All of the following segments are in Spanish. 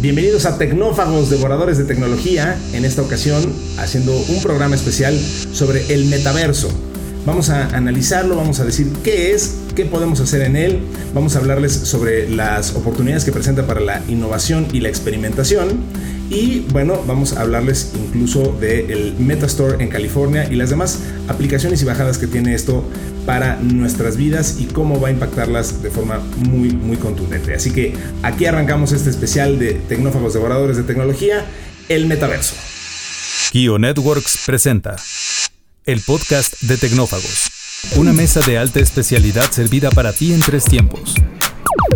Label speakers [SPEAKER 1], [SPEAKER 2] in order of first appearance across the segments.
[SPEAKER 1] Bienvenidos a Tecnófagos, devoradores de tecnología, en esta ocasión haciendo un programa especial sobre el metaverso. Vamos a analizarlo, vamos a decir qué es, qué podemos hacer en él, vamos a hablarles sobre las oportunidades que presenta para la innovación y la experimentación y bueno, vamos a hablarles incluso del Metastore en California y las demás aplicaciones y bajadas que tiene esto para nuestras vidas y cómo va a impactarlas de forma muy, muy contundente. Así que aquí arrancamos este especial de Tecnófagos Devoradores de Tecnología, el metaverso.
[SPEAKER 2] Kio Networks presenta el podcast de Tecnófagos, una mesa de alta especialidad servida para ti en tres tiempos.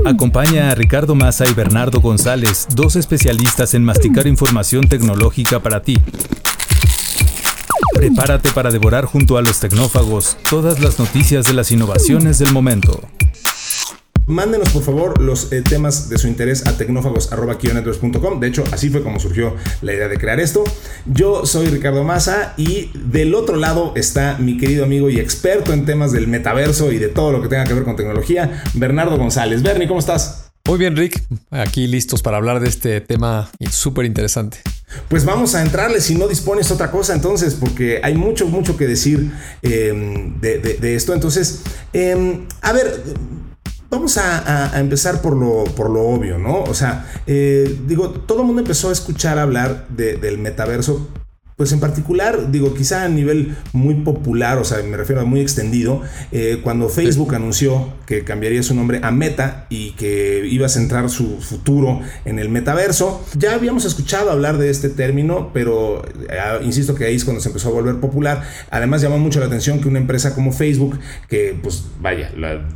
[SPEAKER 2] Acompaña a Ricardo Massa y Bernardo González, dos especialistas en masticar información tecnológica para ti. Prepárate para devorar junto a los tecnófagos todas las noticias de las innovaciones del momento.
[SPEAKER 1] Mándenos por favor los eh, temas de su interés a tecnófagos.com. De hecho, así fue como surgió la idea de crear esto. Yo soy Ricardo Massa y del otro lado está mi querido amigo y experto en temas del metaverso y de todo lo que tenga que ver con tecnología, Bernardo González. Bernie, ¿cómo estás?
[SPEAKER 3] Muy bien, Rick. Aquí listos para hablar de este tema súper interesante.
[SPEAKER 1] Pues vamos a entrarle si no dispones otra cosa entonces, porque hay mucho, mucho que decir em, de, esto. Entonces, em, a ver, Vamos a, empezar por lo, por lo obvio, ¿no? O sea, eh, digo, todo el mundo empezó a escuchar hablar del metaverso pues en particular, digo, quizá a nivel muy popular, o sea, me refiero a muy extendido, eh, cuando Facebook anunció que cambiaría su nombre a Meta y que iba a centrar su futuro en el metaverso, ya habíamos escuchado hablar de este término, pero eh, insisto que ahí es cuando se empezó a volver popular. Además llamó mucho la atención que una empresa como Facebook, que pues vaya, la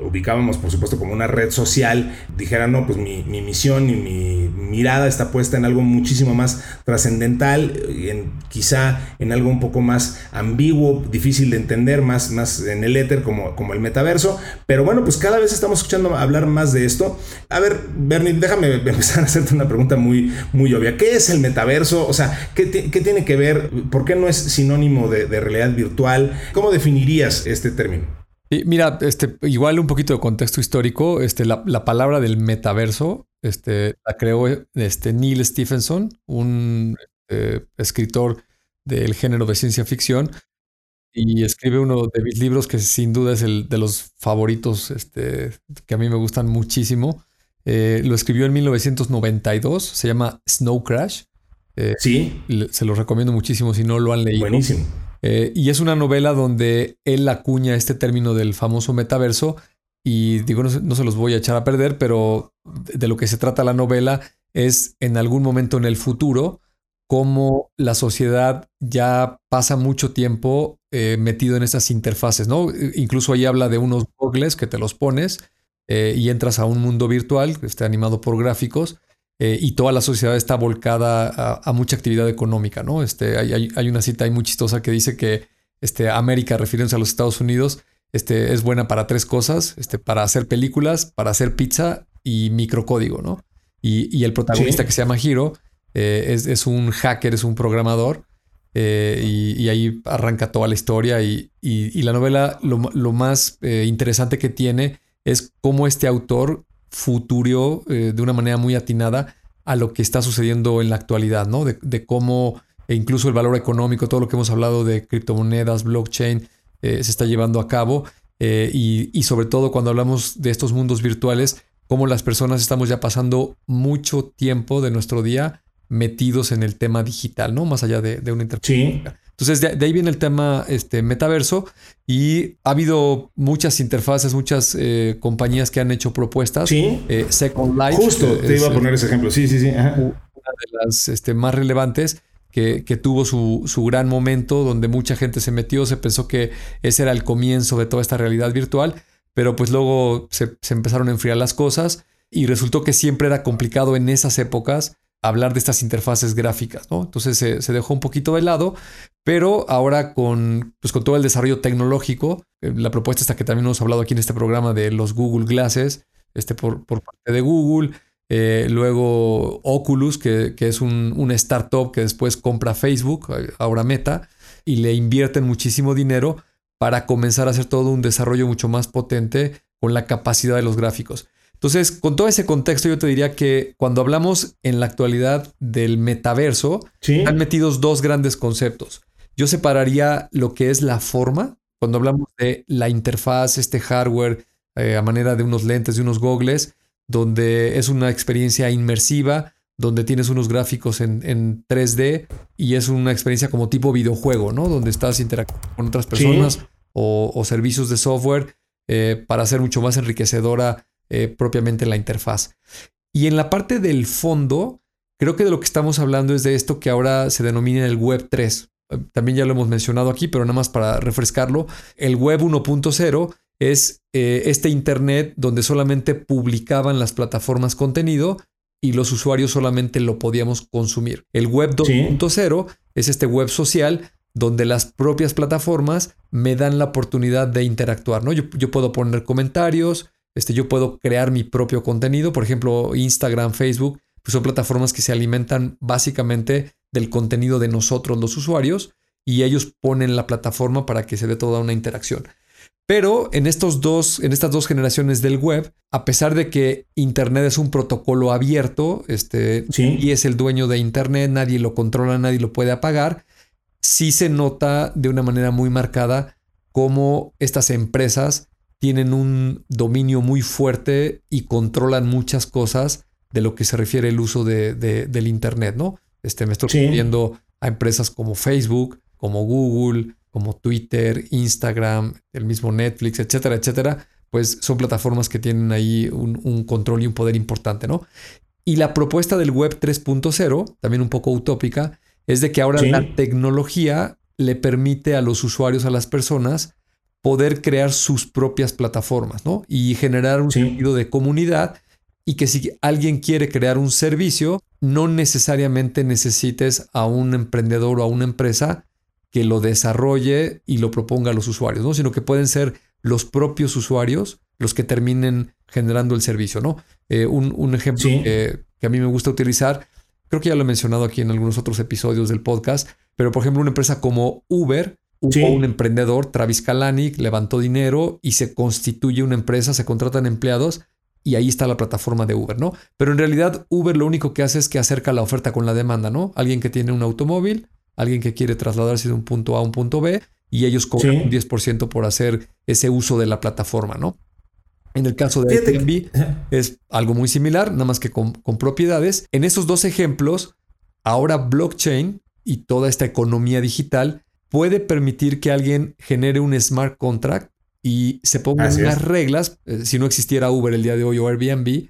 [SPEAKER 1] ubicábamos por supuesto como una red social, dijera, no, pues mi, misión y mi mirada está puesta en algo muchísimo más trascendental, en, quizá en algo un poco más ambiguo, difícil de entender, más, más en el éter como, como el metaverso, pero bueno, pues cada vez estamos escuchando hablar más de esto. A ver, Bernie, déjame empezar a hacerte una pregunta muy, muy obvia. ¿Qué es el metaverso? O sea, ¿qué, tiene que ver? ¿Por qué no es sinónimo de realidad virtual? ¿Cómo definirías este término?
[SPEAKER 3] Mira, este, igual un poquito de contexto histórico, este, la, palabra del metaverso este, la creó este, Neil Stephenson, un eh, escritor del género de ciencia ficción, y escribe uno de mis libros que sin duda es el de los favoritos este, que a mí me gustan muchísimo. Eh, lo escribió en 1992, se llama Snow Crash.
[SPEAKER 1] Eh, sí.
[SPEAKER 3] Se lo recomiendo muchísimo si no lo han leído.
[SPEAKER 1] Buenísimo.
[SPEAKER 3] Eh, y es una novela donde él acuña este término del famoso metaverso. Y digo, no, se los voy a echar a perder, pero de lo que se trata la novela es en algún momento en el futuro cómo la sociedad ya pasa mucho tiempo eh, metido en esas interfaces, ¿no? Incluso ahí habla de unos goggles que te los pones eh, y entras a un mundo virtual, que está animado por gráficos, eh, y toda la sociedad está volcada a, mucha actividad económica, ¿no? Este, hay, una cita ahí muy chistosa que dice que este, América, refiriéndose a los Estados Unidos, este, es buena para tres cosas, este, para hacer películas, para hacer pizza y microcódigo, ¿no? Y, el protagonista que se llama Hiro eh, es, un hacker, es un programador, eh, y, ahí arranca toda la historia y, la novela lo, más interesante que tiene es cómo este autor futurió eh, de una manera muy atinada a lo que está sucediendo en la actualidad, ¿no? De, cómo e incluso el valor económico, todo lo que hemos hablado de criptomonedas, blockchain, eh, se está llevando a cabo. Eh, y, sobre todo cuando hablamos de estos mundos virtuales, cómo las personas estamos ya pasando mucho tiempo de nuestro día metidos en el tema digital, ¿no? Más allá de, una interfaz. Entonces, de, ahí viene el tema este, metaverso y ha habido muchas interfaces, muchas eh, compañías que han hecho propuestas.
[SPEAKER 1] Sí.
[SPEAKER 3] Eh, Second Life.
[SPEAKER 1] Justo, te iba a poner ese ejemplo. Sí, sí, sí. Una
[SPEAKER 3] de las este, más relevantes que, tuvo su, gran momento, donde mucha gente se metió, se pensó que ese era el comienzo de toda esta realidad virtual, pero pues luego se, se empezaron a enfriar las cosas y resultó que siempre era complicado en esas épocas hablar de estas interfaces gráficas, ¿no? Entonces se, dejó un poquito de lado, pero ahora con, pues con todo el desarrollo tecnológico, eh, la propuesta está que también hemos hablado aquí en este programa de los Google Glasses, este por, parte de Google, eh, luego Oculus, que, es un, una startup que después compra Facebook, ahora Meta, y le invierten muchísimo dinero para comenzar a hacer todo un desarrollo mucho más potente con la capacidad de los gráficos. Entonces, con todo ese contexto, yo te diría que cuando hablamos en la actualidad del metaverso, han metidos dos grandes conceptos. Yo separaría lo que es la forma, cuando hablamos de la interfaz, este hardware eh, a manera de unos lentes, de unos gogles, donde es una experiencia inmersiva, donde tienes unos gráficos en, 3D y es una experiencia como tipo videojuego, ¿no? Donde estás interactuando con otras personas o, servicios de software eh, para hacer mucho más enriquecedora eh, propiamente la interfaz. Y en la parte del fondo, creo que de lo que estamos hablando es de esto que ahora se denomina el Web 3. También ya lo hemos mencionado aquí, pero nada más para refrescarlo. El Web 1.0 es eh, este Internet donde solamente publicaban las plataformas contenido y los usuarios solamente lo podíamos consumir. El Web 2.0 es este web social donde las propias plataformas me dan la oportunidad de interactuar. ¿no? Yo, yo puedo poner comentarios, este, yo puedo crear mi propio contenido, por ejemplo, Instagram, Facebook, pues son plataformas que se alimentan básicamente del contenido de nosotros los usuarios y ellos ponen la plataforma para que se dé toda una interacción. Pero en, estos dos, en estas dos generaciones del web, a pesar de que Internet es un protocolo abierto, este, y es el dueño de Internet, nadie lo controla, nadie lo puede apagar, sí se nota de una manera muy marcada cómo estas empresas tienen un dominio muy fuerte y controlan muchas cosas de lo que se refiere el uso de, del Internet, ¿no? Este, me estoy refiriendo a empresas como Facebook, como Google, como Twitter, Instagram, el mismo Netflix, etcétera, etcétera, pues son plataformas que tienen ahí un, control y un poder importante, ¿no? Y la propuesta del Web 3.0, también un poco utópica, es de que ahora la tecnología le permite a los usuarios, a las personas, poder crear sus propias plataformas, ¿no? Y generar un sentido de comunidad y que si alguien quiere crear un servicio, no necesariamente necesites a un emprendedor o a una empresa que lo desarrolle y lo proponga a los usuarios, ¿no? Sino que pueden ser los propios usuarios los que terminen generando el servicio, ¿no? Eh, un, ejemplo que, a mí me gusta utilizar, creo que ya lo he mencionado aquí en algunos otros episodios del podcast, pero por ejemplo una empresa como Uber, hubo un emprendedor, Travis Kalanick, levantó dinero y se constituye una empresa, se contratan empleados y ahí está la plataforma de Uber, ¿no? Pero en realidad Uber lo único que hace es que acerca la oferta con la demanda, ¿no? Alguien que tiene un automóvil, alguien que quiere trasladarse de un punto A a un punto B y ellos cobran un 10% por hacer ese uso de la plataforma, ¿no? En el caso de Airbnb es algo muy similar, nada más que con, con propiedades. En esos dos ejemplos, ahora blockchain y toda esta economía digital puede permitir que alguien genere un smart contract y se pongan unas reglas. Eh, si no existiera Uber el día de hoy o Airbnb,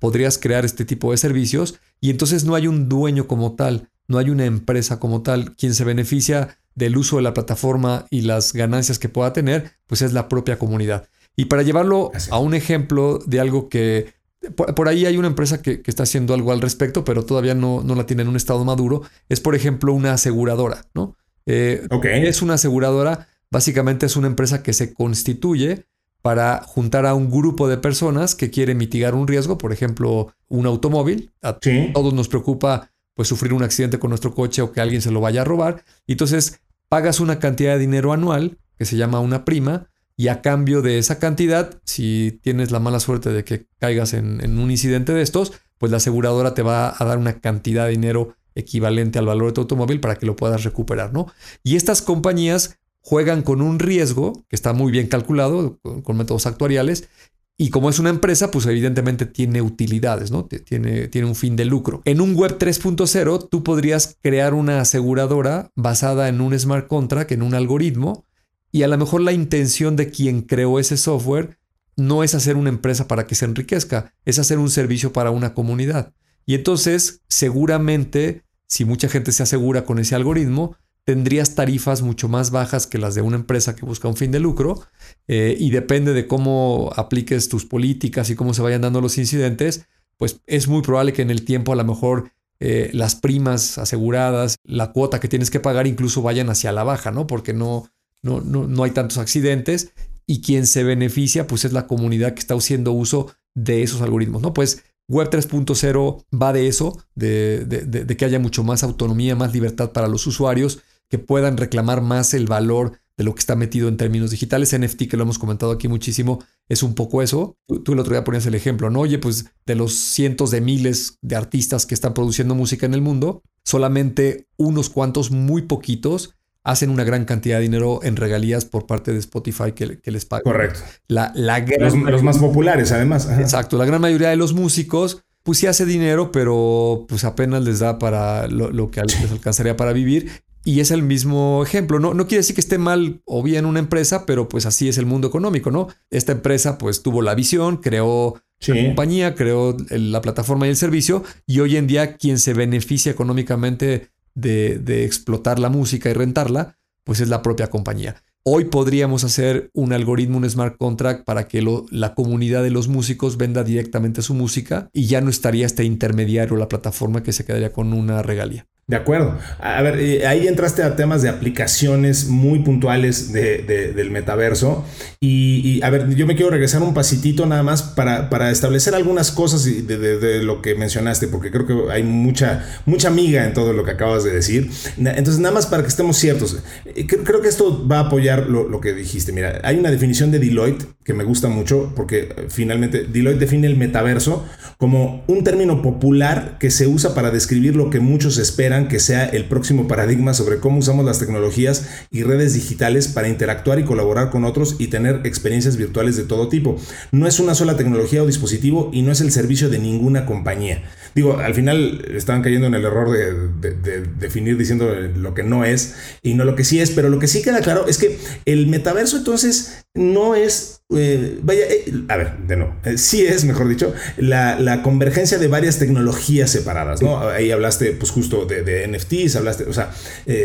[SPEAKER 3] podrías crear este tipo de servicios y entonces no hay un dueño como tal, no hay una empresa como tal. Quien se beneficia del uso de la plataforma y las ganancias que pueda tener, pues es la propia comunidad. Y para llevarlo a un ejemplo de algo que por, ahí hay una empresa que, está haciendo algo al respecto, pero todavía no, no, la tiene en un estado maduro. Es, por ejemplo, una aseguradora, ¿no? Eh, es una aseguradora Básicamente es una empresa que se constituye para juntar a un grupo de personas que quiere mitigar un riesgo, por ejemplo, un automóvil. A todos nos preocupa pues sufrir un accidente con nuestro coche o que alguien se lo vaya a robar. Y entonces pagas una cantidad de dinero anual que se llama una prima y a cambio de esa cantidad, si tienes la mala suerte de que caigas en, en un incidente de estos, pues la aseguradora te va a dar una cantidad de dinero equivalente al valor de tu automóvil para que lo puedas recuperar, ¿no? Y estas compañías juegan con un riesgo que está muy bien calculado con, métodos actuariales y como es una empresa, pues evidentemente tiene utilidades, ¿no? Tiene, tiene un fin de lucro. En un web 3.0, tú podrías crear una aseguradora basada en un smart contract, en un algoritmo, y a lo mejor la intención de quien creó ese software no es hacer una empresa para que se enriquezca, es hacer un servicio para una comunidad. Y entonces, seguramente, si mucha gente se asegura con ese algoritmo, tendrías tarifas mucho más bajas que las de una empresa que busca un fin de lucro eh, y depende de cómo apliques tus políticas y cómo se vayan dando los incidentes, pues es muy probable que en el tiempo a lo mejor eh, las primas aseguradas, la cuota que tienes que pagar incluso vayan hacia la baja, ¿no? Porque no, no, no, hay tantos accidentes y quien se beneficia pues es la comunidad que está haciendo uso de esos algoritmos, ¿no? Pues Web 3.0 va de eso, de, que haya mucho más autonomía, más libertad para los usuarios, que puedan reclamar más el valor de lo que está metido en términos digitales. NFT, que lo hemos comentado aquí muchísimo, es un poco eso. Tú, el otro día ponías el ejemplo, ¿no? Oye, pues de los cientos de miles de artistas que están produciendo música en el mundo, solamente unos cuantos, muy poquitos, hacen una gran cantidad de dinero en regalías por parte de Spotify que, les paga.
[SPEAKER 1] Correcto.
[SPEAKER 3] La, la
[SPEAKER 1] los, más populares, además.
[SPEAKER 3] Exacto. La gran mayoría de los músicos, pues sí hace dinero, pero pues apenas les da para lo, lo que les alcanzaría para vivir. Y es el mismo ejemplo. No, no quiere decir que esté mal o bien una empresa, pero pues así es el mundo económico, ¿no? Esta empresa pues tuvo la visión, creó la compañía, creó la plataforma y el servicio, y hoy en día quien se beneficia económicamente de, explotar la música y rentarla, pues es la propia compañía. Hoy podríamos hacer un algoritmo, un smart contract para que la comunidad de los músicos venda directamente su música y ya no estaría este intermediario, la plataforma que se quedaría con una regalía.
[SPEAKER 1] De acuerdo. A ver, eh, ahí entraste a temas de aplicaciones muy puntuales del metaverso. Y, a ver, yo me quiero regresar un pasitito nada más para, para establecer algunas cosas de, lo que mencionaste, porque creo que hay mucha, mucha miga en todo lo que acabas de decir. Entonces, nada más para que estemos ciertos. Eh, creo que esto va a apoyar lo, lo que dijiste. Mira, hay una definición de Deloitte que me gusta mucho, porque eh, finalmente Deloitte define el metaverso como un término popular que se usa para describir lo que muchos esperan que sea el próximo paradigma sobre cómo usamos las tecnologías y redes digitales para interactuar y colaborar con otros y tener experiencias virtuales de todo tipo. No es una sola tecnología o dispositivo y no es el servicio de ninguna compañía. Digo, al final estaban cayendo en el error de, definir diciendo lo que no es y no lo que sí es, pero lo que sí queda claro es que el metaverso entonces no es eh, vaya, eh, a ver, de nuevo, eh, sí es, mejor dicho, la, convergencia de varias tecnologías separadas, ¿no? Ahí hablaste, pues justo de, NFTs, hablaste, o sea,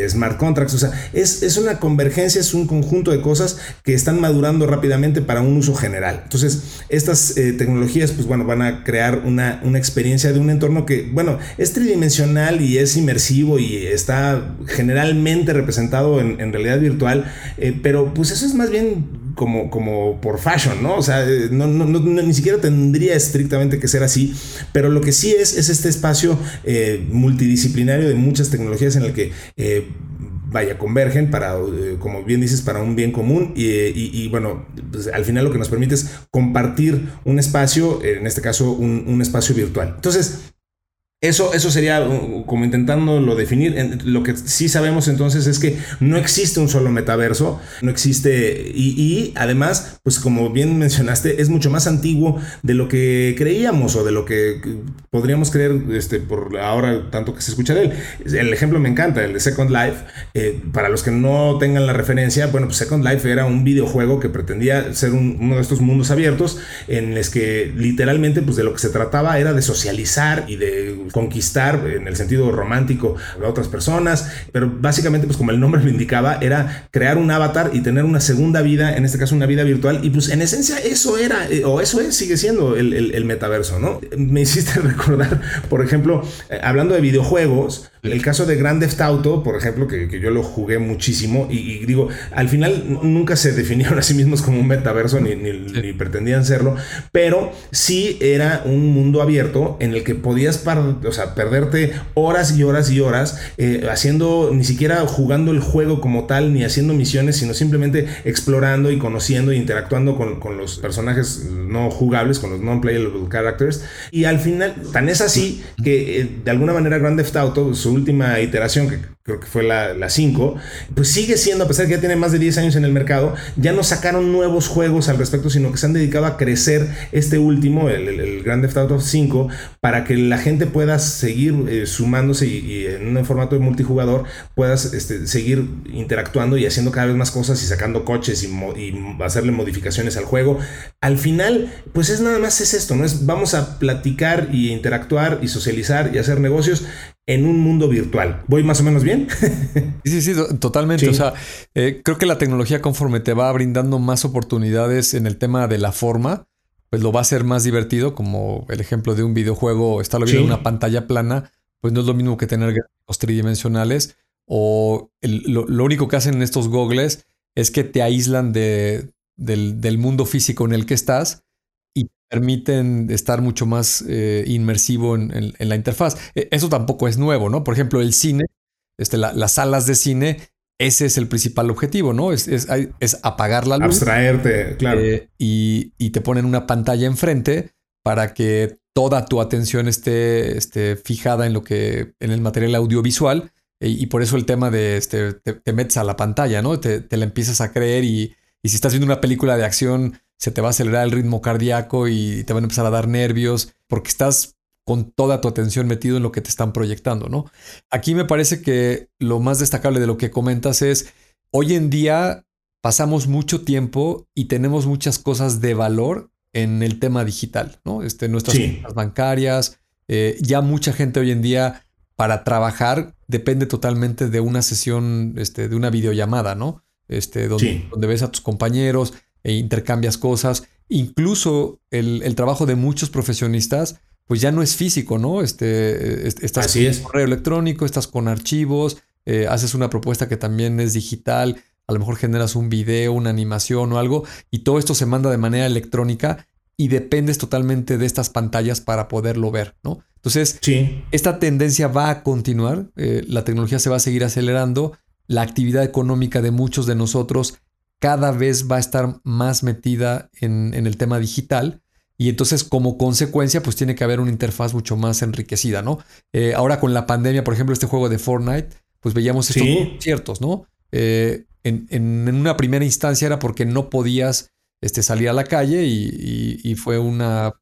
[SPEAKER 1] smart contracts, o sea, es, es, una convergencia, es un conjunto de cosas que están madurando rápidamente para un uso general. Entonces, estas tecnologías, pues bueno, van a crear una, una experiencia de un entorno que, bueno, es tridimensional y es inmersivo y está generalmente representado en, en realidad virtual, pero pues eso es más bien como, como por fashion, ¿no? O sea, eh, no, ni siquiera tendría estrictamente que ser así, pero lo que sí es, es este espacio eh, multidisciplinario de muchas tecnologías en el que... Eh, vaya, convergen para, como bien dices, para un bien común y, bueno, pues, al final lo que nos permite es compartir un espacio, en este caso un, un espacio virtual. Entonces, eso, eso sería uh, como intentándolo definir. Lo que sí sabemos entonces es que no existe un solo metaverso, no existe y, además, pues como bien mencionaste, es mucho más antiguo de lo que creíamos o de lo que podríamos creer este, por ahora tanto que se escucha de él. El ejemplo me encanta, el de Second Life. Eh, para los que no tengan la referencia, bueno, pues Second Life era un videojuego que pretendía ser uno de estos mundos abiertos en los que literalmente pues de lo que se trataba era de socializar y de conquistar en el sentido romántico a otras personas, pero básicamente pues como el nombre lo indicaba, era crear un avatar y tener una segunda vida, en este caso una vida virtual, y pues en esencia eso era, eh, o eso es, sigue siendo el, el metaverso, ¿no? Me hiciste recordar, por ejemplo, eh, hablando de videojuegos, el caso de Grand Theft Auto, por ejemplo, que, yo lo jugué muchísimo y, digo, al final nunca se definieron a sí mismos como un metaverso ni, ni, pretendían serlo, pero sí era un mundo abierto en el que podías o sea, perderte horas y horas y horas eh, haciendo, ni siquiera jugando el juego como tal, ni haciendo misiones, sino simplemente explorando y conociendo e interactuando con, los personajes no jugables, con los non-playable characters. Y al final, tan es así que eh, de alguna manera Grand Theft Auto, última iteración, que creo que fue la 5, pues sigue siendo, a pesar de que ya tiene más de 10 años en el mercado, ya no sacaron nuevos juegos al respecto, sino que se han dedicado a crecer este último, el, el, Grand Theft Auto 5, para que la gente pueda seguir eh, sumándose y, en un formato de multijugador puedas este, seguir interactuando y haciendo cada vez más cosas y sacando coches y, y, hacerle modificaciones al juego. Al final, pues es nada más es esto, ¿no? Es vamos a platicar y interactuar y socializar y hacer negocios en un mundo virtual. ¿Voy más o menos bien?
[SPEAKER 3] sí, sí, totalmente. O sea, eh, creo que la tecnología conforme te va brindando más oportunidades en el tema de la forma, pues lo va a hacer más divertido, como el ejemplo de un videojuego, está lo viendo en una pantalla plana, pues no es lo mismo que tener gráficos tridimensionales o lo, único que hacen estos gogles es que te aíslan de, del, del mundo físico en el que estás permiten estar mucho más eh, inmersivo en, la interfaz. E, eso tampoco es nuevo, ¿no? Por ejemplo, el cine, este, las salas de cine ese es el principal objetivo, ¿no? Es, es, es apagar la luz.
[SPEAKER 1] Abstraerte, claro.
[SPEAKER 3] Eh, y, y, te ponen una pantalla enfrente para que toda tu atención esté, esté fijada en lo que, en el material audiovisual. Y, y por eso el tema de este, te, te, metes a la pantalla, ¿no? Te, te la empiezas a creer y, y si estás viendo una película de acción, se te va a acelerar el ritmo cardíaco y te van a empezar a dar nervios porque estás con toda tu atención metido en lo que te están proyectando, ¿no? Aquí me parece que lo más destacable de lo que comentas es, hoy en día pasamos mucho tiempo y tenemos muchas cosas de valor en el tema digital, ¿no? Este, nuestras
[SPEAKER 1] Sí.
[SPEAKER 3] cuentas bancarias, eh, ya mucha gente hoy en día para trabajar depende totalmente de una sesión, este, de una videollamada, ¿no? Este, donde,
[SPEAKER 1] Sí.
[SPEAKER 3] donde ves a tus compañeros e intercambias cosas. Incluso el, el trabajo de muchos profesionistas, pues ya no es físico, ¿no? Este, est- estás
[SPEAKER 1] Así
[SPEAKER 3] con
[SPEAKER 1] es.
[SPEAKER 3] correo electrónico, estás con archivos, eh, haces una propuesta que también es digital, a lo mejor generas un video, una animación o algo, y todo esto se manda de manera electrónica y dependes totalmente de estas pantallas para poderlo ver, ¿no? Entonces,
[SPEAKER 1] Sí.
[SPEAKER 3] esta tendencia va a continuar, eh, la tecnología se va a seguir acelerando, la actividad económica de muchos de nosotros cada vez va a estar más metida en, en el tema digital y entonces como consecuencia pues tiene que haber una interfaz mucho más enriquecida, ¿no? Eh, ahora con la pandemia, por ejemplo, este juego de Fortnite, pues veíamos estos
[SPEAKER 1] Sí.
[SPEAKER 3] conciertos, ¿no? Eh, en, en- en una primera instancia era porque no podías este, salir a la calle y, y- y fue una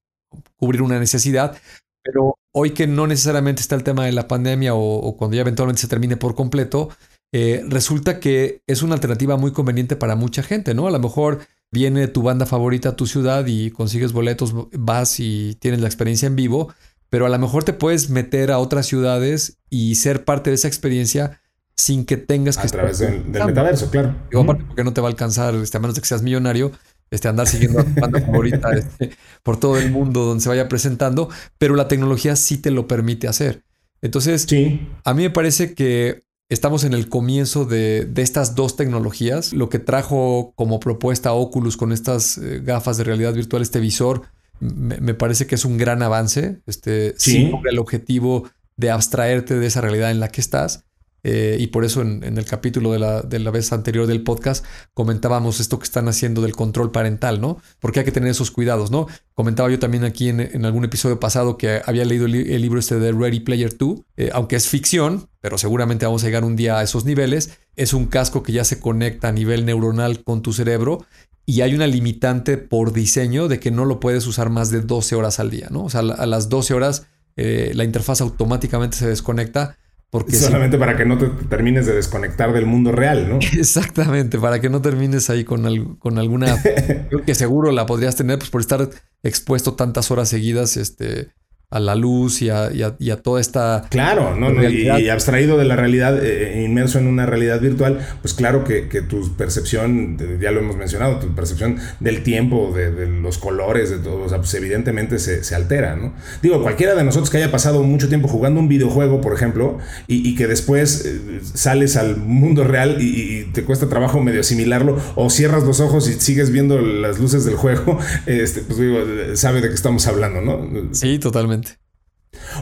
[SPEAKER 3] cubrir una necesidad, pero hoy que no necesariamente está el tema de la pandemia o, o cuando ya eventualmente se termine por completo, eh, resulta que es una alternativa muy conveniente para mucha gente, ¿no? A lo mejor viene tu banda favorita a tu ciudad y consigues boletos, vas y tienes la experiencia en vivo, pero a lo mejor te puedes meter a otras ciudades y ser parte de esa experiencia sin que tengas que
[SPEAKER 1] A través del, metaverso, claro.
[SPEAKER 3] Digo, aparte porque no te va a alcanzar, este, a menos de que seas millonario, este, andar siguiendo a tu banda favorita este, por todo el mundo donde se vaya presentando, pero la tecnología sí te lo permite hacer. Entonces,
[SPEAKER 1] Sí.
[SPEAKER 3] a mí me parece que estamos en el comienzo de, de estas dos tecnologías. Lo que trajo como propuesta Oculus con estas eh, gafas de realidad virtual, este visor, me, me parece que es un gran avance. Este,
[SPEAKER 1] Sí.
[SPEAKER 3] logra el objetivo de abstraerte de esa realidad en la que estás. Eh, y por eso en, el capítulo de la, de la vez anterior del podcast comentábamos esto que están haciendo del control parental, ¿no? Porque hay que tener esos cuidados, ¿no? Comentaba yo también aquí en, en algún episodio pasado que había leído el libro este de Ready Player 2, eh, aunque es ficción, pero seguramente vamos a llegar un día a esos niveles. Es un casco que ya se conecta a nivel neuronal con tu cerebro y hay una limitante por diseño de que no lo puedes usar más de 12 horas al día, ¿no? O sea, a las 12 horas eh, la interfaz automáticamente se desconecta porque si-
[SPEAKER 1] Solamente para que no te termines de desconectar del mundo real, ¿no?
[SPEAKER 3] Exactamente, para que no termines ahí con, al- con alguna que seguro la podrías tener pues por estar expuesto tantas horas seguidas este, a la luz y a, y a- y a toda esta...
[SPEAKER 1] Claro, ¿no? No, Y, y abstraído de la realidad, eh, inmerso en una realidad virtual, pues claro que, que tu percepción, ya lo hemos mencionado, tu percepción del tiempo, de, de los colores, de todo, o sea, pues evidentemente se, se altera, ¿no? Digo, cualquiera de nosotros que haya pasado mucho tiempo jugando un videojuego, por ejemplo, y, que después eh, sales al mundo real y, te cuesta trabajo medio asimilarlo, o cierras los ojos y sigues viendo las luces del juego, este, pues digo, eh, sabe de qué estamos hablando, ¿no?
[SPEAKER 3] Sí, totalmente.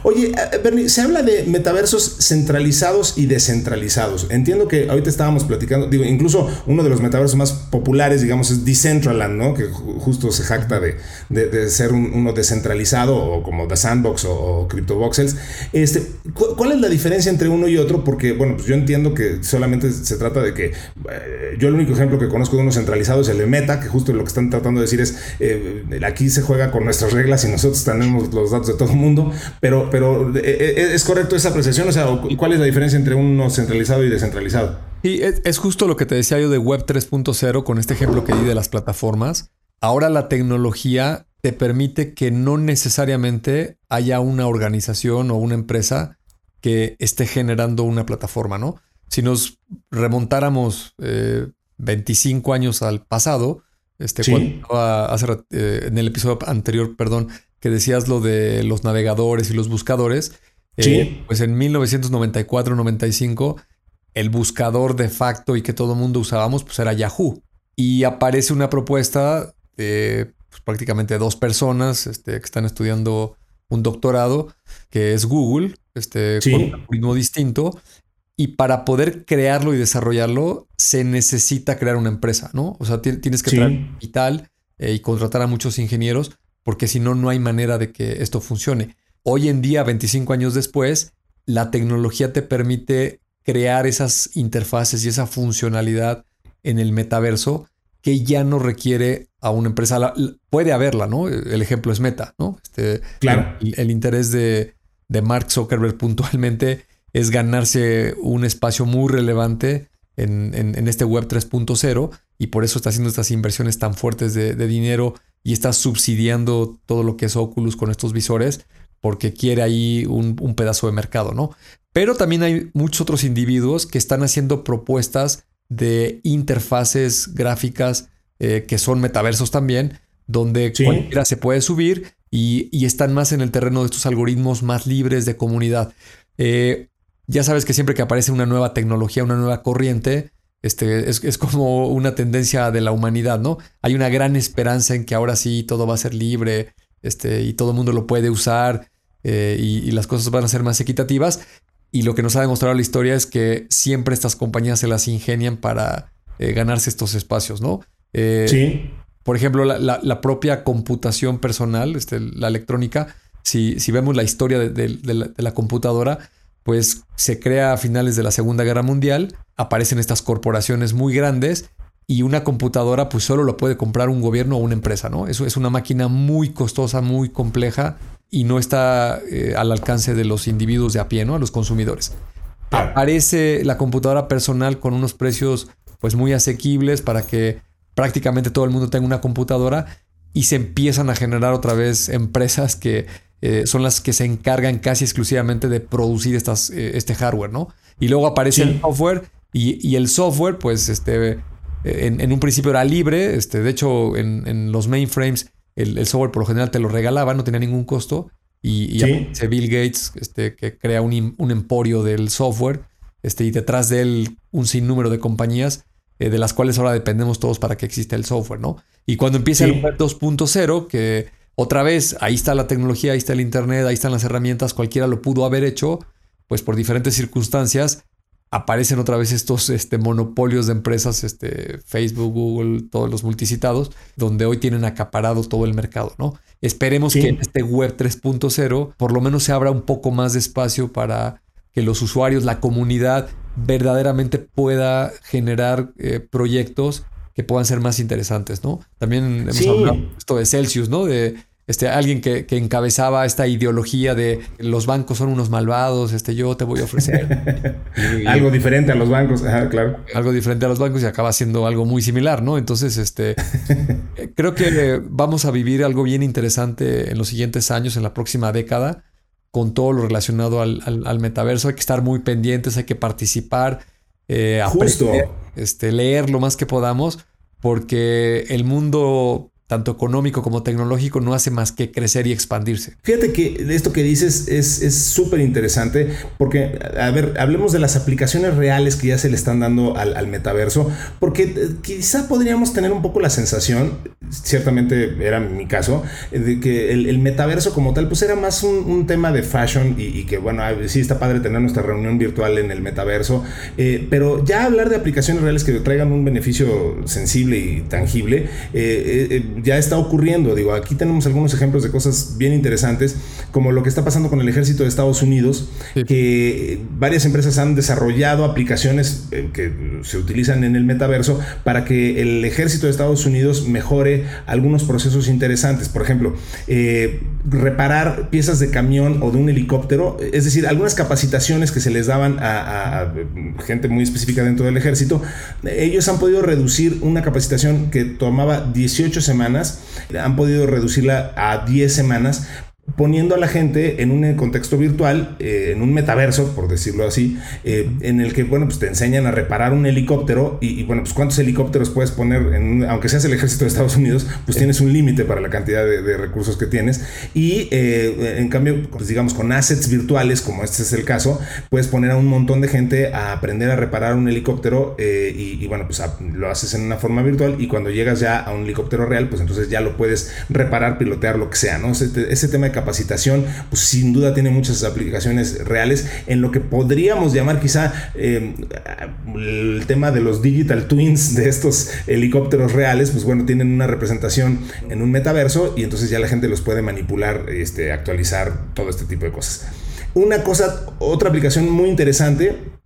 [SPEAKER 1] Oye, eh, Bernie, se habla de metaversos centralizados y descentralizados. Entiendo que ahorita estábamos platicando, digo, incluso uno de los metaversos más populares, digamos, es Decentraland, ¿no? Que ju- justo se jacta de, de- ser un- uno descentralizado o como The Sandbox o, o CryptoVoxels. Este, cu- ¿Cuál es la diferencia entre uno y otro? Porque, bueno, pues yo entiendo que solamente se trata de que eh, yo el único ejemplo que conozco de uno centralizado es el de Meta, que justo lo que están tratando de decir es, eh, aquí se juega con nuestras reglas y nosotros tenemos los datos de todo el mundo, pero, pero eh, eh, ¿es correcto esa apreciación? O sea, ¿o ¿cuál es la diferencia entre uno centralizado y descentralizado?
[SPEAKER 3] Y es, es justo lo que te decía yo de Web 3.0 con este ejemplo que di de las plataformas. Ahora la tecnología te permite que no necesariamente haya una organización o una empresa que esté generando una plataforma, ¿no? Si nos remontáramos eh, 25 años al pasado, este,
[SPEAKER 1] Sí.
[SPEAKER 3] cuando eh, en el episodio anterior, perdón, que decías lo de los navegadores y los buscadores, eh,
[SPEAKER 1] Sí.
[SPEAKER 3] pues en 1994-95 el buscador de facto y que todo el mundo usábamos pues era Yahoo. Y aparece una propuesta de pues, prácticamente dos personas este, que están estudiando un doctorado, que es Google, este,
[SPEAKER 1] Sí.
[SPEAKER 3] con un algoritmo distinto. Y para poder crearlo y desarrollarlo, se necesita crear una empresa, ¿no? O sea, tienes que traer capital eh, y contratar a muchos ingenieros, porque si no, no hay manera de que esto funcione. Hoy en día, 25 años después, la tecnología te permite crear esas interfaces y esa funcionalidad en el metaverso que ya no requiere a una empresa. puede haberla, ¿no? El ejemplo es Meta, ¿no? Este,
[SPEAKER 1] claro.
[SPEAKER 3] El, interés de, de Mark Zuckerberg puntualmente es ganarse un espacio muy relevante en, este web 3.0 y por eso está haciendo estas inversiones tan fuertes de, dinero y está subsidiando todo lo que es Oculus con estos visores porque quiere ahí un, pedazo de mercado, ¿no? Pero también hay muchos otros individuos que están haciendo propuestas de interfaces gráficas eh, que son metaversos también, donde cualquiera se puede subir y, y, están más en el terreno de estos algoritmos más libres de comunidad. Eh, ya sabes que siempre que aparece una nueva tecnología, una nueva corriente, este, es, como una tendencia de la humanidad, ¿no? Hay una gran esperanza en que ahora sí todo va a ser libre este, y todo el mundo lo puede usar eh, y, las cosas van a ser más equitativas. Y lo que nos ha demostrado la historia es que siempre estas compañías se las ingenian para eh, ganarse estos espacios, ¿no?
[SPEAKER 1] Eh, sí.
[SPEAKER 3] Por ejemplo, la, propia computación personal, este, la electrónica, si, si, vemos la historia de la computadora, pues se crea a finales de la Segunda Guerra Mundial, aparecen estas corporaciones muy grandes y una computadora pues solo lo puede comprar un gobierno o una empresa, ¿no? Eso es una máquina muy costosa, muy compleja y no está eh, al alcance de los individuos de a pie, ¿no? A los consumidores. Aparece la computadora personal con unos precios pues muy asequibles para que prácticamente todo el mundo tenga una computadora y se empiezan a generar otra vez empresas que eh, son las que se encargan casi exclusivamente de producir estas, eh, este hardware, ¿no? Y luego aparece el software y, el software, pues, este, en, un principio era libre, este, de hecho, en, los mainframes el, software por lo general te lo regalaba, no tenía ningún costo. Y, y Bill Gates, este, que crea un, un, emporio del software, este, y detrás de él un sinnúmero de compañías eh, de las cuales ahora dependemos todos para que exista el software, ¿no? Y cuando empieza el Web 2.0, que otra vez, ahí está la tecnología, ahí está el Internet, ahí están las herramientas, cualquiera lo pudo haber hecho, pues por diferentes circunstancias aparecen otra vez estos este, monopolios de empresas, este, Facebook, Google, todos los multicitados, donde hoy tienen acaparado todo el mercado, ¿no? Esperemos que en este web 3.0 por lo menos se abra un poco más de espacio para que los usuarios, la comunidad, verdaderamente pueda generar eh, proyectos que puedan ser más interesantes, ¿no? También hemos hablado esto de Celsius, ¿no? De este, alguien que, encabezaba esta ideología de los bancos son unos malvados, este, yo te voy a ofrecer.
[SPEAKER 1] algo diferente a los bancos, claro.
[SPEAKER 3] Algo diferente a los bancos y acaba siendo algo muy similar, ¿no? Entonces, este, creo que vamos a vivir algo bien interesante en los siguientes años, en la próxima década, con todo lo relacionado al, metaverso. Hay que estar muy pendientes, hay que participar, eh, aprender, este, leer lo más que podamos, porque el mundo tanto económico como tecnológico, no hace más que crecer y expandirse.
[SPEAKER 1] Fíjate que esto que dices es súper interesante porque, a ver, hablemos de las aplicaciones reales que ya se le están dando al, metaverso, porque eh, quizá podríamos tener un poco la sensación, ciertamente era mi caso, de que el, metaverso como tal, pues era más un, tema de fashion y, que, bueno, sí está padre tener nuestra reunión virtual en el metaverso, eh, pero ya hablar de aplicaciones reales que traigan un beneficio sensible y tangible, eh, ya está ocurriendo. Digo, aquí tenemos algunos ejemplos de cosas bien interesantes, como lo que está pasando con el ejército de Estados Unidos, que varias empresas han desarrollado aplicaciones eh, que se utilizan en el metaverso para que el ejército de Estados Unidos mejore algunos procesos interesantes. Por ejemplo, eh, reparar piezas de camión o de un helicóptero, es decir, algunas capacitaciones que se les daban a, a gente muy específica dentro del ejército, ellos han podido reducir una capacitación que tomaba 18 semanas han podido reducirla a 10 semanas poniendo a la gente en un contexto virtual, eh, en un metaverso, por decirlo así, eh, en el que, bueno, pues te enseñan a reparar un helicóptero y, bueno, pues cuántos helicópteros puedes poner, en aunque seas el ejército de Estados Unidos, pues tienes un límite para la cantidad de, recursos que tienes y eh, en cambio, pues digamos, con assets virtuales, como este es el caso, puedes poner a un montón de gente a aprender a reparar un helicóptero y, bueno, pues lo haces en una forma virtual y cuando llegas ya a un helicóptero real, pues entonces ya lo puedes reparar, pilotear, lo que sea, ¿no? Ese, ese tema de capacitación, pues sin duda tiene muchas aplicaciones reales en lo que podríamos llamar quizá eh, el tema de los digital twins de estos helicópteros reales, pues bueno, tienen una representación en un metaverso y entonces ya la gente los puede manipular, este, actualizar, todo este tipo de cosas. Una cosa, otra aplicación muy interesante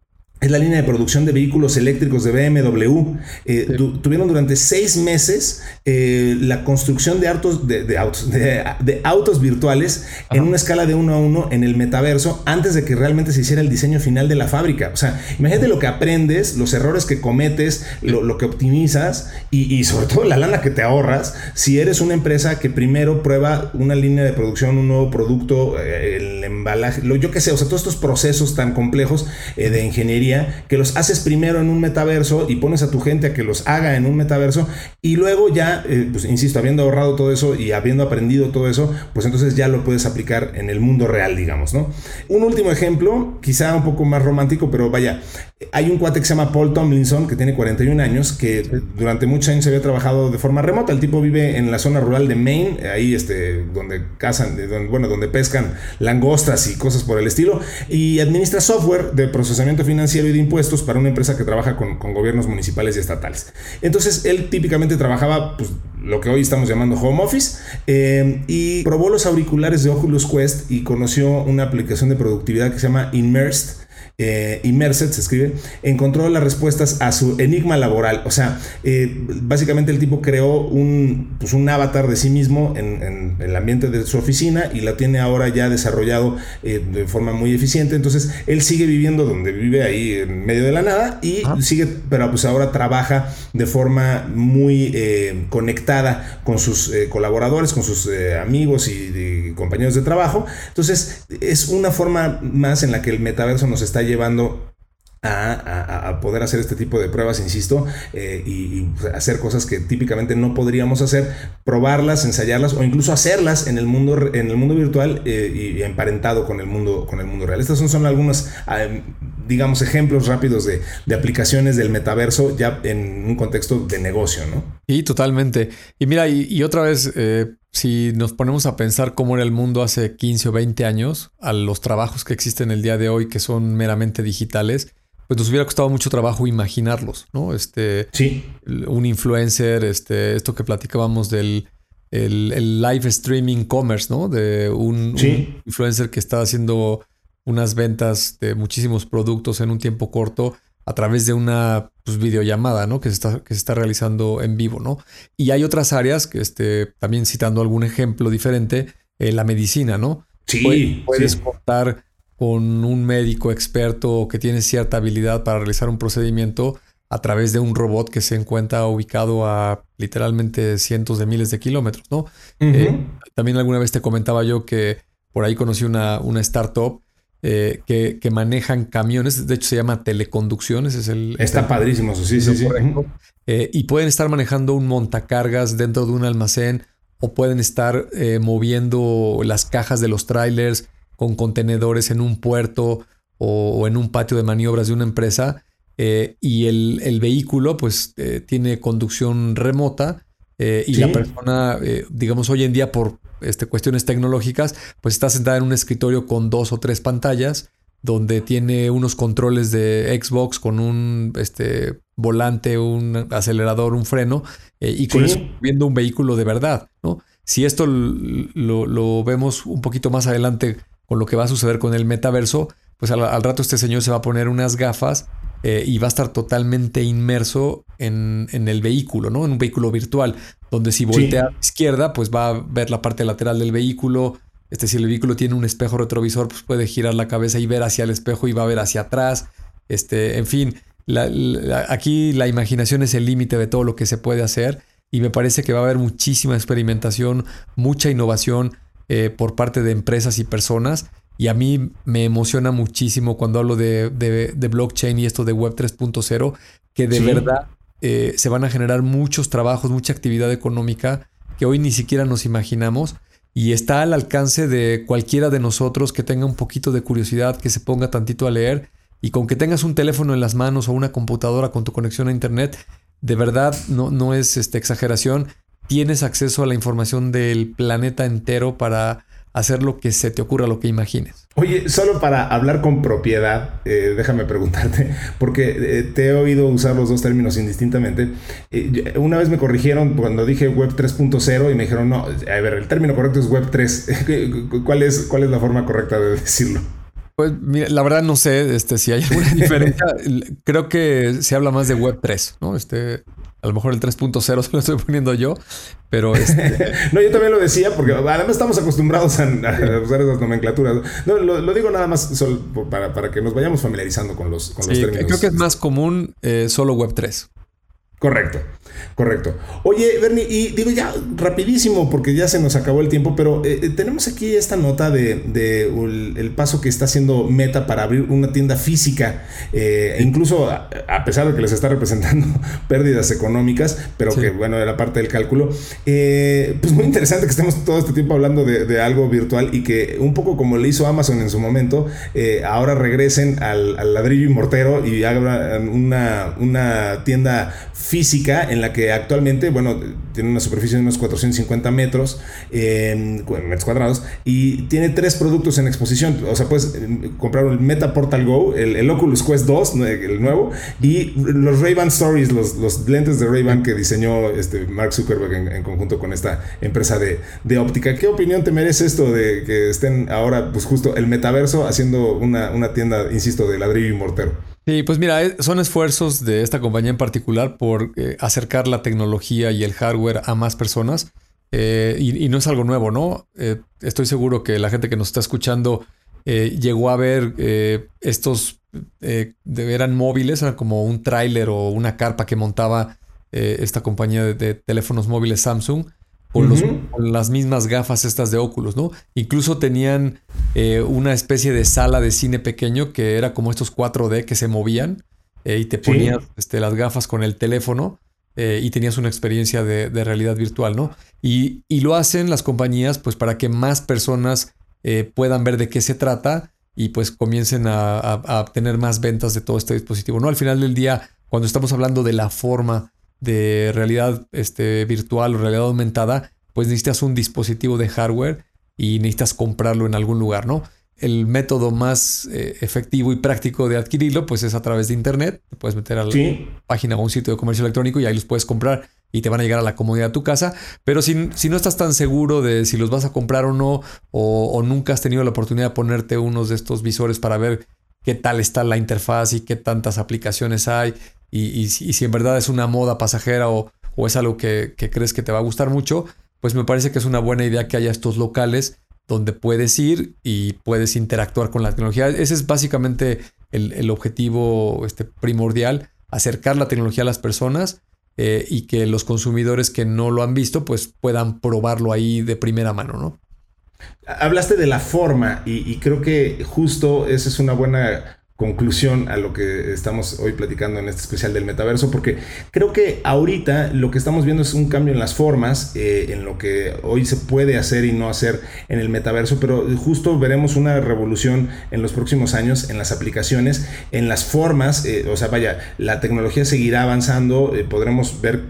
[SPEAKER 1] es la línea de producción de vehículos eléctricos de BMW. Eh, tuvieron durante seis meses eh, la construcción de, autos, de, autos, de, autos virtuales en una escala de uno a uno en el metaverso antes de que realmente se hiciera el diseño final de la fábrica. O sea, imagínate lo que aprendes, los errores que cometes, lo, que optimizas y, sobre todo la lana que te ahorras si eres una empresa que primero prueba una línea de producción, un nuevo producto, eh, el embalaje, lo, yo qué sé, o sea, todos estos procesos tan complejos de ingeniería que los haces primero en un metaverso y pones a tu gente a que los haga en un metaverso y luego ya, eh, pues insisto, habiendo ahorrado todo eso y habiendo aprendido todo eso, pues entonces ya lo puedes aplicar en el mundo real, digamos, ¿no? Un último ejemplo, quizá un poco más romántico, pero vaya, hay un cuate que se llama Paul Tomlinson, que tiene 41 años, que durante muchos años había trabajado de forma remota. El tipo vive en la zona rural de Maine, ahí este, donde cazan, bueno, donde pescan langostas y cosas por el estilo, y administra software de procesamiento financiero y de impuestos para una empresa que trabaja con, gobiernos municipales y estatales. Entonces, él típicamente trabajaba, pues, lo que hoy estamos llamando home office, eh, y probó los auriculares de Oculus Quest y conoció una aplicación de productividad que se llama Immersed eh, se escribe, encontró las respuestas a su enigma laboral. O sea, eh, básicamente el tipo creó un, pues un avatar de sí mismo en, el ambiente de su oficina y la tiene ahora ya desarrollado eh, de forma muy eficiente. Entonces, él sigue viviendo donde vive ahí en medio de la nada y sigue, pero pues ahora trabaja de forma muy eh, conectada con sus colaboradores, con sus amigos y, compañeros de trabajo. Entonces, es una forma más en la que el metaverso nos está llevando a, poder hacer este tipo de pruebas, insisto, eh, y, hacer cosas que típicamente no podríamos hacer, probarlas, ensayarlas o incluso hacerlas en el mundo, en el mundo virtual eh, y emparentado con el mundo, con el mundo real. Estos son, algunos, ah, digamos, ejemplos rápidos de, aplicaciones del metaverso ya en un contexto de negocio, ¿no?
[SPEAKER 3] Y totalmente. Y mira, y, otra vez, eh, si nos ponemos a pensar cómo era el mundo hace 15 o 20 años, a los trabajos que existen el día de hoy que son meramente digitales, pues nos hubiera costado mucho trabajo imaginarlos, ¿no? Este,
[SPEAKER 1] sí.
[SPEAKER 3] Un influencer, este, esto que platicábamos del el, live streaming commerce, ¿no? De un, influencer que está haciendo unas ventas de muchísimos productos en un tiempo corto a través de una pues, videollamada, ¿no? Que se, está, que se está realizando en vivo, ¿no? Y hay otras áreas, que este, también citando algún ejemplo diferente, eh, la medicina, ¿no?
[SPEAKER 1] Sí.
[SPEAKER 3] Puedes, contar con un médico experto que tiene cierta habilidad para realizar un procedimiento a través de un robot que se encuentra ubicado a literalmente cientos de miles de kilómetros, ¿no? Eh, también alguna vez te comentaba yo que por ahí conocí una, una startup eh, que, manejan camiones, de hecho se llama teleconducciones, es el...
[SPEAKER 1] Está padrísimo, sí, sí, sí.
[SPEAKER 3] Eh, y pueden estar manejando un montacargas dentro de un almacén o pueden estar eh, moviendo las cajas de los trailers con contenedores en un puerto o, en un patio de maniobras de una empresa. y el, vehículo pues tiene conducción remota y la persona, digamos, hoy en día por este, cuestiones tecnológicas, pues está sentada en un escritorio con dos o tres pantallas, donde tiene unos controles de Xbox con un este, volante, un acelerador, un freno, eh, y con eso viendo un vehículo de verdad, ¿no? Si esto lo, vemos un poquito más adelante con lo que va a suceder con el metaverso, pues al, rato este señor se va a poner unas gafas eh, y va a estar totalmente inmerso en, en, el vehículo, ¿no? En un vehículo virtual, donde si voltea a la izquierda, pues va a ver la parte lateral del vehículo. Este, si el vehículo tiene un espejo retrovisor, pues puede girar la cabeza y ver hacia el espejo y va a ver hacia atrás. Este, en fin, aquí la imaginación es el límite de todo lo que se puede hacer y me parece que va a haber muchísima experimentación, mucha innovación eh, por parte de empresas y personas. Y a mí me emociona muchísimo cuando hablo de, blockchain y esto de Web 3.0, que de verdad eh, se van a generar muchos trabajos, mucha actividad económica que hoy ni siquiera nos imaginamos y está al alcance de cualquiera de nosotros que tenga un poquito de curiosidad, que se ponga tantito a leer y con que tengas un teléfono en las manos o una computadora con tu conexión a internet, de verdad no, no es este, exageración, tienes acceso a la información del planeta entero para hacer lo que se te ocurra, lo que imagines.
[SPEAKER 1] Oye, solo para hablar con propiedad, eh, déjame preguntarte, porque eh, te he oído usar los dos términos indistintamente. Eh, una vez me corrigieron cuando dije Web 3.0 y me dijeron, no, a ver, el término correcto es Web 3. ¿Cuál es, cuál es la forma correcta de decirlo?
[SPEAKER 3] Pues mira, la verdad no sé este, si hay alguna diferencia. Creo que se habla más de Web 3, ¿no? Este, a lo mejor el 3.0 se lo estoy poniendo yo, pero... Este...
[SPEAKER 1] no, yo también lo decía porque además estamos acostumbrados a, usar esas nomenclaturas. No, lo, digo nada más para, para, que nos vayamos familiarizando con los, con términos.
[SPEAKER 3] Creo que es más común eh, solo Web 3.
[SPEAKER 1] Correcto. Correcto. Oye, Bernie, y digo ya rapidísimo porque ya se nos acabó el tiempo, pero eh, eh, tenemos aquí esta nota de, el, paso que está haciendo Meta para abrir una tienda física, eh, e incluso a, pesar de que les está representando pérdidas económicas, pero que bueno, era parte del cálculo. pues muy interesante que estemos todo este tiempo hablando de, algo virtual y que un poco como le hizo Amazon en su momento, ahora regresen al, ladrillo y mortero y hagan una, una tienda física en la que actualmente, bueno, tiene una superficie de unos 450 metros, metros cuadrados, y tiene tres productos en exposición. O sea, puedes eh, comprar el Meta Portal Go, el, Oculus Quest 2, el nuevo, y los Ray-Ban Stories, los, lentes de Ray-Ban que diseñó este Mark Zuckerberg en, conjunto con esta empresa de, de, óptica. ¿Qué opinión te merece esto de que estén ahora, pues justo el metaverso haciendo una, una tienda, insisto, de ladrillo y mortero?
[SPEAKER 3] Sí, pues mira, eh, son esfuerzos de esta compañía en particular por eh, acercar la tecnología y el hardware a más personas. Eh, y, no es algo nuevo, ¿no? estoy seguro que la gente que nos está escuchando llegó a ver estos, eran móviles, eran como un tráiler o una carpa que montaba esta compañía de teléfonos móviles Samsung con, las mismas gafas estas de óculos, ¿no? Incluso tenían eh, una especie de sala de cine pequeño que era como estos 4D que se movían eh, y te ponías este, las gafas con el teléfono eh, y tenías una experiencia de, realidad virtual, ¿no? Y, lo hacen las compañías pues para que más personas puedan ver de qué se trata y pues comiencen a, a, tener más ventas de todo este dispositivo, ¿no? Al final del día, cuando estamos hablando de la forma de realidad este, virtual o realidad aumentada, pues necesitas un dispositivo de hardware y necesitas comprarlo en algún lugar, ¿no? El método más eh, efectivo y práctico de adquirirlo, pues es a través de internet. Te puedes meter a la página o un sitio de comercio electrónico y ahí los puedes comprar y te van a llegar a la comodidad de tu casa. Pero si, si no estás tan seguro de si los vas a comprar o no, o, o nunca has tenido la oportunidad de ponerte unos de estos visores para ver qué tal está la interfaz y qué tantas aplicaciones hay y, si en verdad es una moda pasajera o, es algo que, crees que te va a gustar mucho, pues me parece que es una buena idea que haya estos locales donde puedes ir y puedes interactuar con la tecnología. Ese es básicamente el, objetivo este, primordial, acercar la tecnología a las personas eh, y que los consumidores que no lo han visto pues puedan probarlo ahí de primera mano, ¿no?
[SPEAKER 1] Hablaste de la forma y, y creo que justo esa es una buena conclusión a lo que estamos hoy platicando en este especial del metaverso, porque creo que ahorita lo que estamos viendo es un cambio en las formas, eh, en lo que hoy se puede hacer y no hacer en el metaverso, pero justo veremos una revolución en los próximos años en las aplicaciones, en las formas, eh, o sea, vaya, la tecnología seguirá avanzando, eh, podremos ver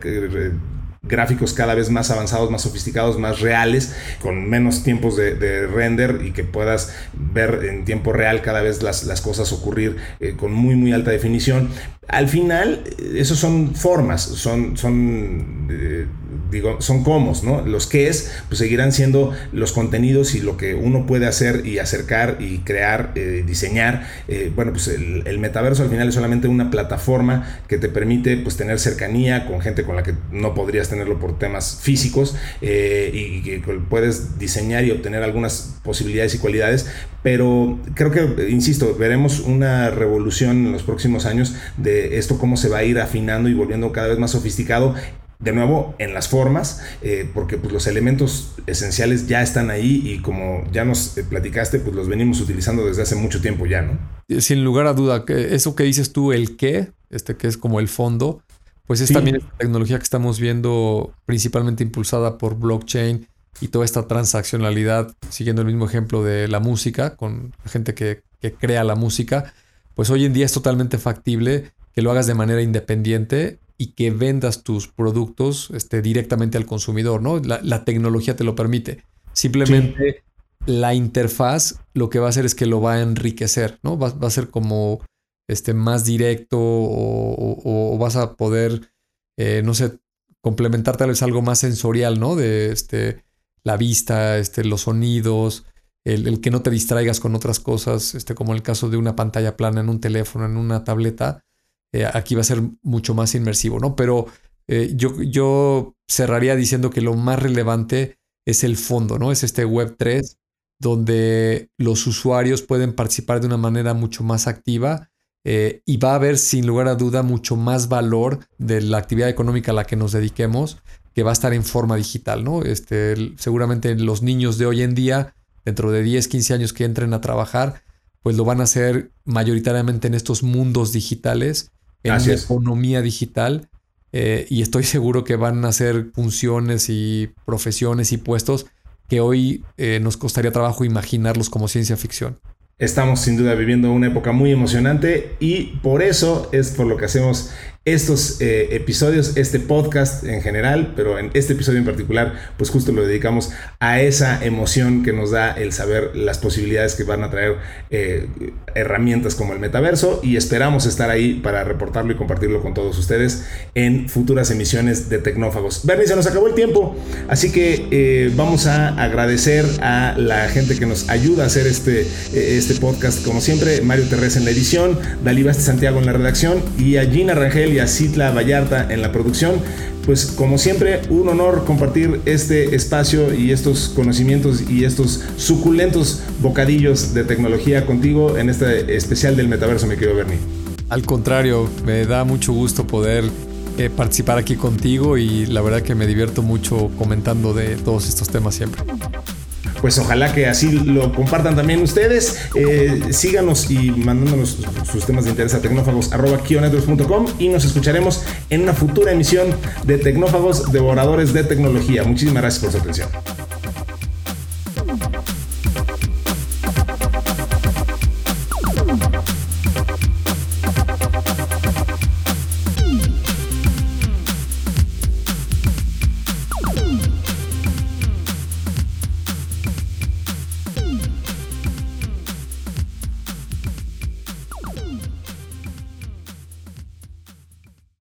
[SPEAKER 1] gráficos cada vez más avanzados, más sofisticados, más reales, con menos tiempos de, render y que puedas ver en tiempo real cada vez las, las cosas ocurrir eh, con muy muy alta definición. Al final, eh, esos son formas, son, son eh, digo, son comos, ¿no? Los que es, pues seguirán siendo los contenidos y lo que uno puede hacer y acercar y crear, eh, diseñar. Eh, bueno, pues el, metaverso al final es solamente una plataforma que te permite pues tener cercanía con gente con la que no podrías tenerlo por temas físicos eh, y, que puedes diseñar y obtener algunas posibilidades y cualidades, pero creo que, insisto, veremos una revolución en los próximos años de esto, cómo se va a ir afinando y volviendo cada vez más sofisticado de nuevo en las formas, eh, porque pues, los elementos esenciales ya están ahí y como ya nos eh, platicaste, pues los venimos utilizando desde hace mucho tiempo ya, ¿no?
[SPEAKER 3] Sin lugar a duda, eso que dices tú, el qué, este que es como el fondo, pues es también esta tecnología que estamos viendo principalmente impulsada por blockchain y toda esta transaccionalidad, siguiendo el mismo ejemplo de la música, con gente que, que crea la música, pues hoy en día es totalmente factible que lo hagas de manera independiente y que vendas tus productos este, directamente al consumidor, ¿no? La, tecnología te lo permite. Simplemente la interfaz lo que va a hacer es que lo va a enriquecer, ¿no? Va, a ser como este, más directo o, vas a poder, eh, no sé, complementar tal vez algo más sensorial, ¿no? De este, la vista, este, los sonidos, el, que no te distraigas con otras cosas, este, como el caso de una pantalla plana en un teléfono, en una tableta, eh, aquí va a ser mucho más inmersivo, ¿no? Pero eh, yo, yo cerraría diciendo que lo más relevante es el fondo, ¿no? Es este Web 3, donde los usuarios pueden participar de una manera mucho más activa eh, y va a haber sin lugar a duda mucho más valor de la actividad económica a la que nos dediquemos que va a estar en forma digital, ¿no? Este, seguramente los niños de hoy en día dentro de 10, 15 años que entren a trabajar, pues lo van a hacer mayoritariamente en estos mundos digitales, en la economía digital. Eh, y estoy seguro que van a hacer funciones y profesiones y puestos que hoy eh, nos costaría trabajo imaginarlos como ciencia ficción.
[SPEAKER 1] Estamos sin duda viviendo una época muy emocionante y por eso es por lo que hacemos estos eh, episodios, este podcast en general, pero en este episodio en particular, pues justo lo dedicamos a esa emoción que nos da el saber las posibilidades que van a traer eh, herramientas como el metaverso y esperamos estar ahí para reportarlo y compartirlo con todos ustedes en futuras emisiones de Tecnófagos. Bernie, se nos acabó el tiempo, así que eh, vamos a agradecer a la gente que nos ayuda a hacer este, este podcast, como siempre, Mario Terrés en la edición, Dalí Santiago en la redacción y a Gina Rangel y a Citla Vallarta en la producción. Pues como siempre, un honor compartir este espacio y estos conocimientos y estos suculentos bocadillos de tecnología contigo en este especial del metaverso, mi querido Bernie.
[SPEAKER 3] Al contrario, me da mucho gusto poder eh, participar aquí contigo y la verdad que me divierto mucho comentando de todos estos temas siempre
[SPEAKER 1] pues ojalá que así lo compartan también ustedes. Eh, síganos y mandándonos sus temas de interés a tecnófagos y nos escucharemos en una futura emisión de Tecnófagos Devoradores de Tecnología. Muchísimas gracias por su atención.